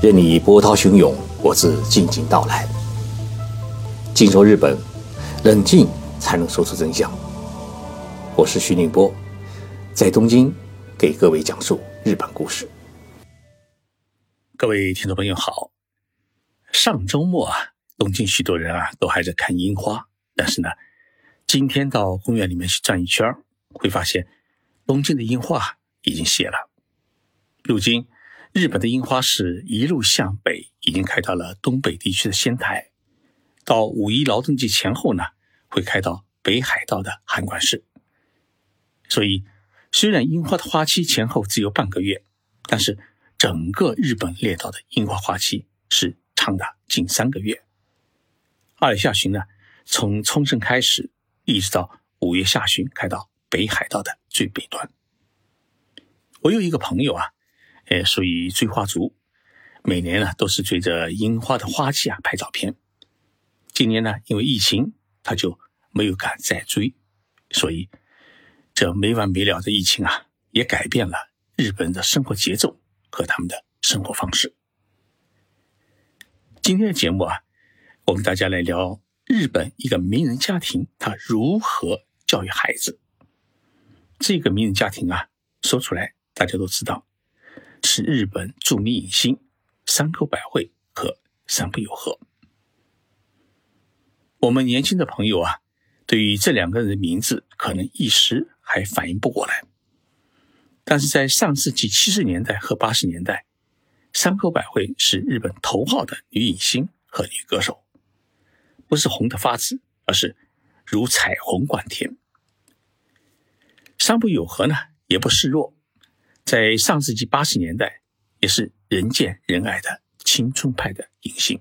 任你波涛汹涌，我自静静到来。静说日本，冷静才能说出真相。我是徐宁波，在东京给各位讲述日本故事。各位听众朋友好，上周末啊，东京许多人啊都还在看樱花，但是呢，今天到公园里面去转一圈会发现东京的樱花已经谢了。如今，日本的樱花是一路向北，已经开到了东北地区的仙台。到五一劳动节前后呢，会开到北海道的函馆市。所以，虽然樱花的花期前后只有半个月，但是整个日本列岛的樱花花期是长达近三个月。二月下旬呢，从冲绳开始，一直到五月下旬开到北海道的最北端。我有一个朋友啊，呃，属于追花族，每年呢都是追着樱花的花期啊拍照片。今年呢，因为疫情，他就没有敢再追，所以这没完没了的疫情啊，也改变了日本人的生活节奏和他们的生活方式。今天的节目啊，我们大家来聊日本一个名人家庭，他如何教育孩子。这个名人家庭啊，说出来大家都知道，是日本著名影星山口百惠和三浦友和。我们年轻的朋友啊，对于这两个人的名字可能一时还反应不过来。但是在上世纪七十年代和八十年代，山口百惠是日本头号的女影星和女歌手，不是红的发紫，而是如彩虹贯天。山浦友和呢，也不示弱，在上世纪八十年代也是人见人爱的青春派的影星。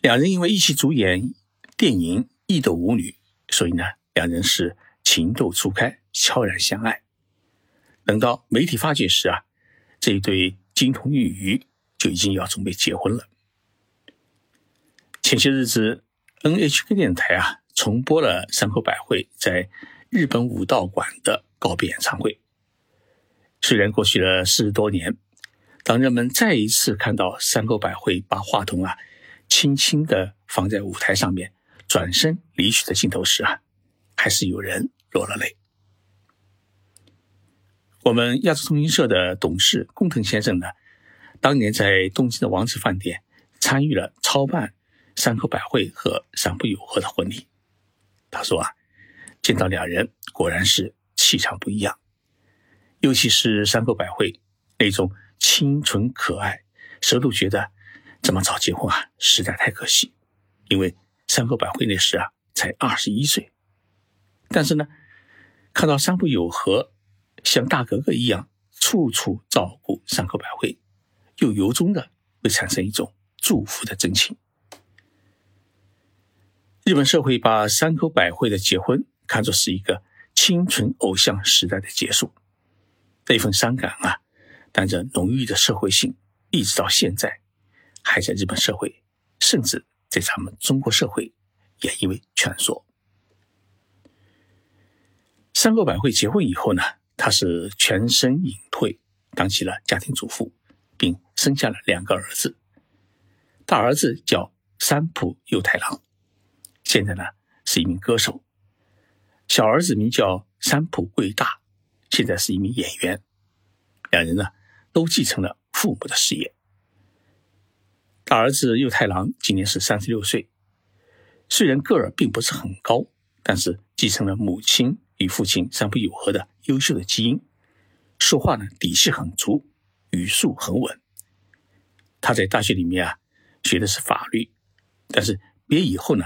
两人因为一起主演电影《异斗舞女》，所以呢，两人是情窦初开，悄然相爱。等到媒体发觉时啊，这一对金童玉女就已经要准备结婚了。前些日子，NHK 电台啊重播了山口百惠在日本武道馆的告别演唱会。虽然过去了四十多年，当人们再一次看到山口百惠把话筒啊。轻轻的放在舞台上面，转身离去的镜头时啊，还是有人落了泪。我们亚洲通讯社的董事工藤先生呢，当年在东京的王子饭店参与了操办山口百惠和山浦友和的婚礼。他说啊，见到两人果然是气场不一样，尤其是山口百惠那种清纯可爱，谁都觉得。这么早结婚啊，实在太可惜。因为山口百惠那时啊才二十一岁，但是呢，看到山浦友和像大哥哥一样处处照顾山口百惠，又由衷的会产生一种祝福的真情。日本社会把山口百惠的结婚看作是一个清纯偶像时代的结束，那份伤感啊，带着浓郁的社会性，一直到现在。还在日本社会，甚至在咱们中国社会，也因为劝说。山口百惠结婚以后呢，她是全身隐退，当起了家庭主妇，并生下了两个儿子。大儿子叫山浦佑太郎，现在呢是一名歌手；小儿子名叫山浦贵大，现在是一名演员。两人呢都继承了父母的事业。大儿子右太郎今年是三十六岁，虽然个儿并不是很高，但是继承了母亲与父亲三浦友和的优秀的基因，说话呢底气很足，语速很稳。他在大学里面啊学的是法律，但是毕业以后呢，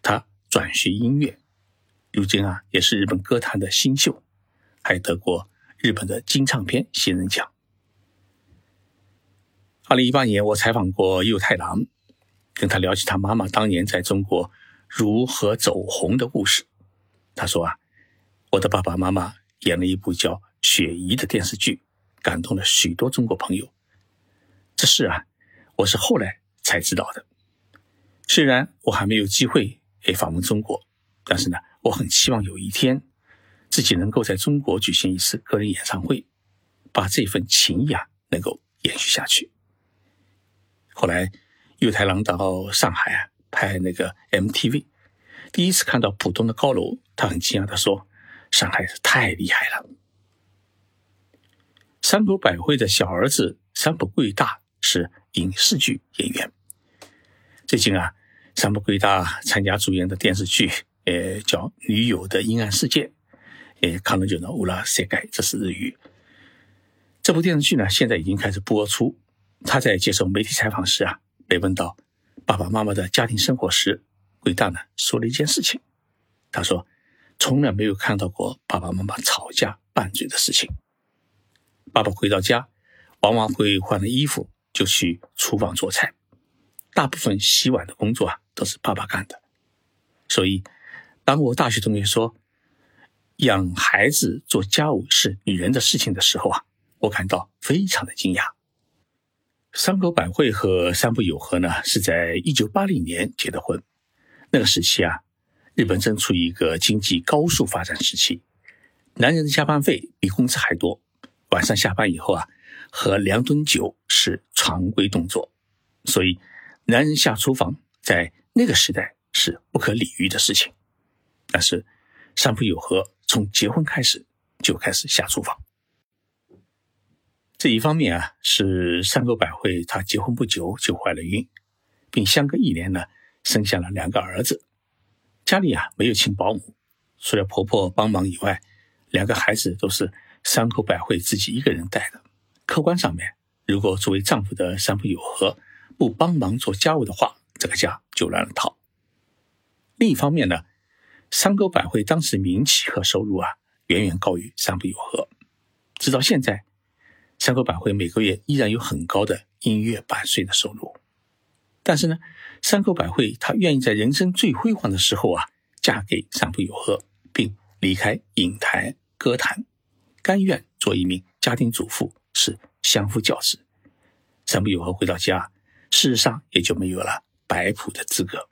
他转学音乐，如今啊也是日本歌坛的新秀，还得过日本的金唱片新人奖。二零一八年，我采访过右太郎，跟他聊起他妈妈当年在中国如何走红的故事。他说啊，我的爸爸妈妈演了一部叫《雪姨》的电视剧，感动了许多中国朋友。这事啊，我是后来才知道的。虽然我还没有机会诶访问中国，但是呢，我很期望有一天自己能够在中国举行一次个人演唱会，把这份情谊啊能够。延续下去。后来，右太郎到上海啊拍那个 MTV，第一次看到浦东的高楼，他很惊讶的说：“上海是太厉害了。”山浦百惠的小儿子山浦贵大是影视剧演员。最近啊，山浦贵大参加主演的电视剧，呃，叫《女友的阴暗世界》，呃，看了就能乌拉塞盖，这是日语。这部电视剧呢，现在已经开始播出。他在接受媒体采访时啊，被问到爸爸妈妈的家庭生活时，贵大呢说了一件事情。他说，从来没有看到过爸爸妈妈吵架拌嘴的事情。爸爸回到家，往往会换了衣服就去厨房做菜，大部分洗碗的工作啊都是爸爸干的。所以，当我大学同学说养孩子做家务是女人的事情的时候啊，我感到非常的惊讶。山口百惠和山浦友和呢是在一九八零年结的婚，那个时期啊，日本正处于一个经济高速发展时期，男人的加班费比工资还多。晚上下班以后啊，喝两顿酒是常规动作，所以男人下厨房在那个时代是不可理喻的事情。但是山浦友和从结婚开始就开始下厨房。这一方面啊，是山口百惠她结婚不久就怀了孕，并相隔一年呢生下了两个儿子。家里啊没有请保姆，除了婆婆帮忙以外，两个孩子都是。山口百惠自己一个人带的，客观上面，如果作为丈夫的山浦友和不帮忙做家务的话，这个家就乱了套。另一方面呢，山口百惠当时名气和收入啊，远远高于山浦友和。直到现在，山口百惠每个月依然有很高的音乐版税的收入。但是呢，山口百惠她愿意在人生最辉煌的时候啊，嫁给山浦友和，并离开影坛歌坛。甘愿做一名家庭主妇是相夫教子，三浦友和回到家，事实上也就没有了摆谱的资格。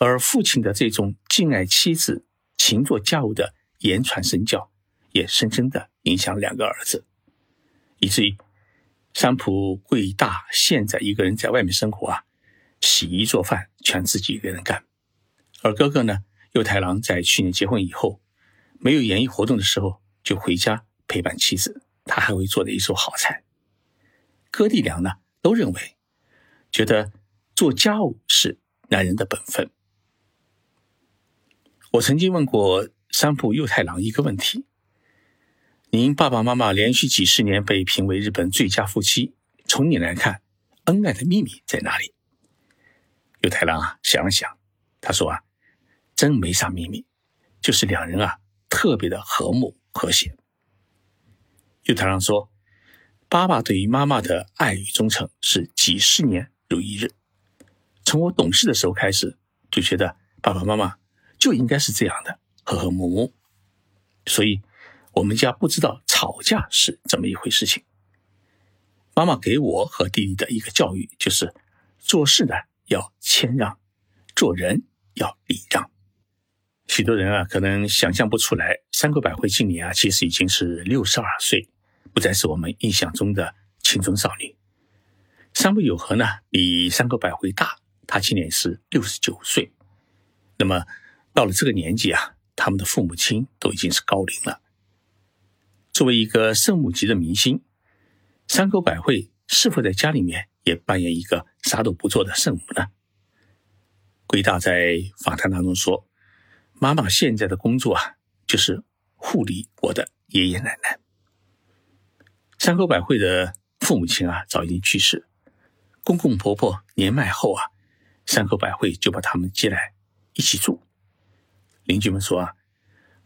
而父亲的这种敬爱妻子、勤做家务的言传身教，也深深的影响两个儿子，以至于三浦贵大现在一个人在外面生活啊，洗衣做饭全自己一个人干，而哥哥呢，右太郎在去年结婚以后。没有演艺活动的时候，就回家陪伴妻子。他还会做的一手好菜。哥弟俩呢，都认为，觉得做家务是男人的本分。我曾经问过三浦右太郎一个问题：您爸爸妈妈连续几十年被评为日本最佳夫妻，从你来看，恩爱的秘密在哪里？右太郎啊，想了想，他说啊，真没啥秘密，就是两人啊。特别的和睦和谐。右太郎说：“爸爸对于妈妈的爱与忠诚是几十年如一日。从我懂事的时候开始，就觉得爸爸妈妈就应该是这样的和和睦睦。所以，我们家不知道吵架是怎么一回事情。妈妈给我和弟弟的一个教育就是：做事呢要谦让，做人要礼让。”许多人啊，可能想象不出来，山口百惠今年啊，其实已经是六十二岁，不再是我们印象中的青春少女。山部友和呢，比山口百惠大，她今年是六十九岁。那么到了这个年纪啊，他们的父母亲都已经是高龄了。作为一个圣母级的明星，山口百惠是否在家里面也扮演一个啥都不做的圣母呢？鬼大在访谈当中说。妈妈现在的工作啊，就是护理我的爷爷奶奶。山口百惠的父母亲啊，早已经去世，公公婆婆年迈后啊，山口百惠就把他们接来一起住。邻居们说啊，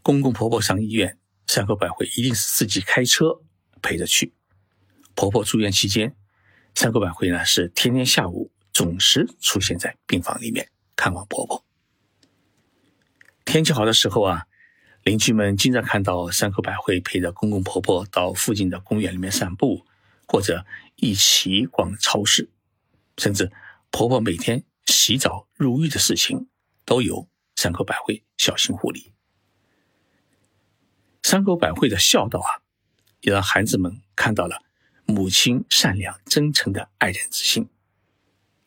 公公婆婆上医院，山口百惠一定是自己开车陪着去。婆婆住院期间，山口百惠呢是天天下午总是出现在病房里面看望婆婆。天气好的时候啊，邻居们经常看到山口百惠陪着公公婆婆到附近的公园里面散步，或者一起逛超市，甚至婆婆每天洗澡入浴的事情都有山口百惠小心护理。山口百惠的孝道啊，也让孩子们看到了母亲善良真诚的爱人之心。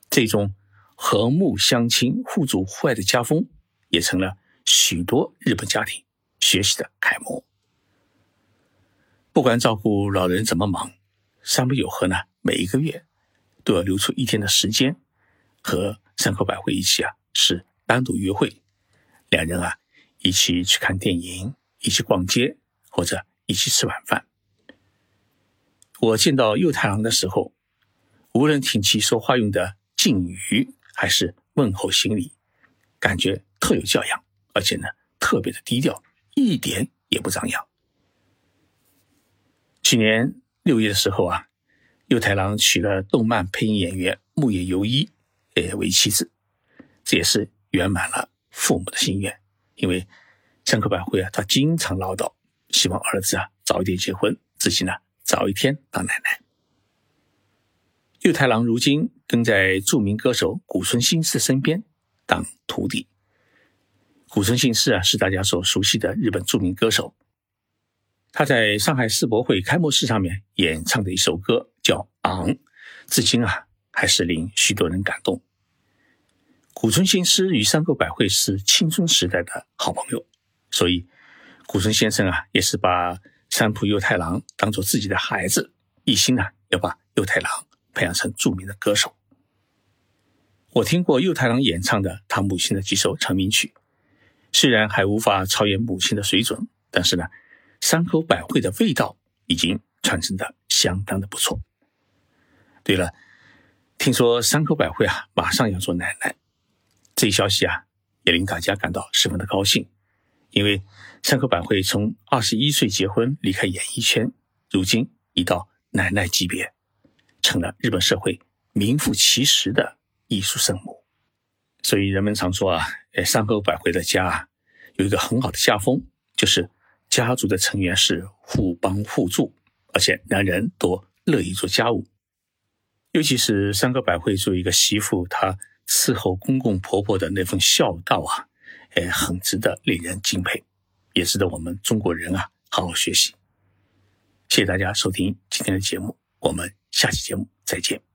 这种和睦相亲、互助互爱的家风，也成了许多日本家庭学习的楷模。不管照顾老人怎么忙，山本有和呢，每一个月都要留出一天的时间，和山口百惠一起啊，是单独约会，两人啊一起去看电影，一起逛街，或者一起吃晚饭。我见到右太郎的时候，无论听其说话用的。敬语还是问候行礼，感觉特有教养，而且呢特别的低调，一点也不张扬。去年六月的时候啊，右太郎娶了动漫配音演员木野由一呃为妻子，这也是圆满了父母的心愿。因为山口百惠啊，他经常唠叨，希望儿子啊早一点结婚，自己呢早一天当奶奶。右太郎如今跟在著名歌手古村新司身边当徒弟。古村新司啊，是大家所熟悉的日本著名歌手。他在上海世博会开幕式上面演唱的一首歌叫《昂》，至今啊还是令许多人感动。古村新司与山口百惠是青春时代的好朋友，所以古村先生啊也是把山浦佑太郎当做自己的孩子，一心呢要把佑太郎。培养成著名的歌手。我听过佑太郎演唱的他母亲的几首成名曲，虽然还无法超越母亲的水准，但是呢，山口百惠的味道已经传承的相当的不错。对了，听说山口百惠啊马上要做奶奶，这一消息啊也令大家感到十分的高兴，因为山口百惠从二十一岁结婚离开演艺圈，如今已到奶奶级别。成了日本社会名副其实的艺术圣母，所以人们常说啊，呃，山口百惠的家啊，有一个很好的家风，就是家族的成员是互帮互助，而且男人都乐意做家务。尤其是山口百惠作为一个媳妇，她伺候公公婆婆的那份孝道啊，呃，很值得令人敬佩，也值得我们中国人啊好好学习。谢谢大家收听今天的节目，我们。下期节目再见。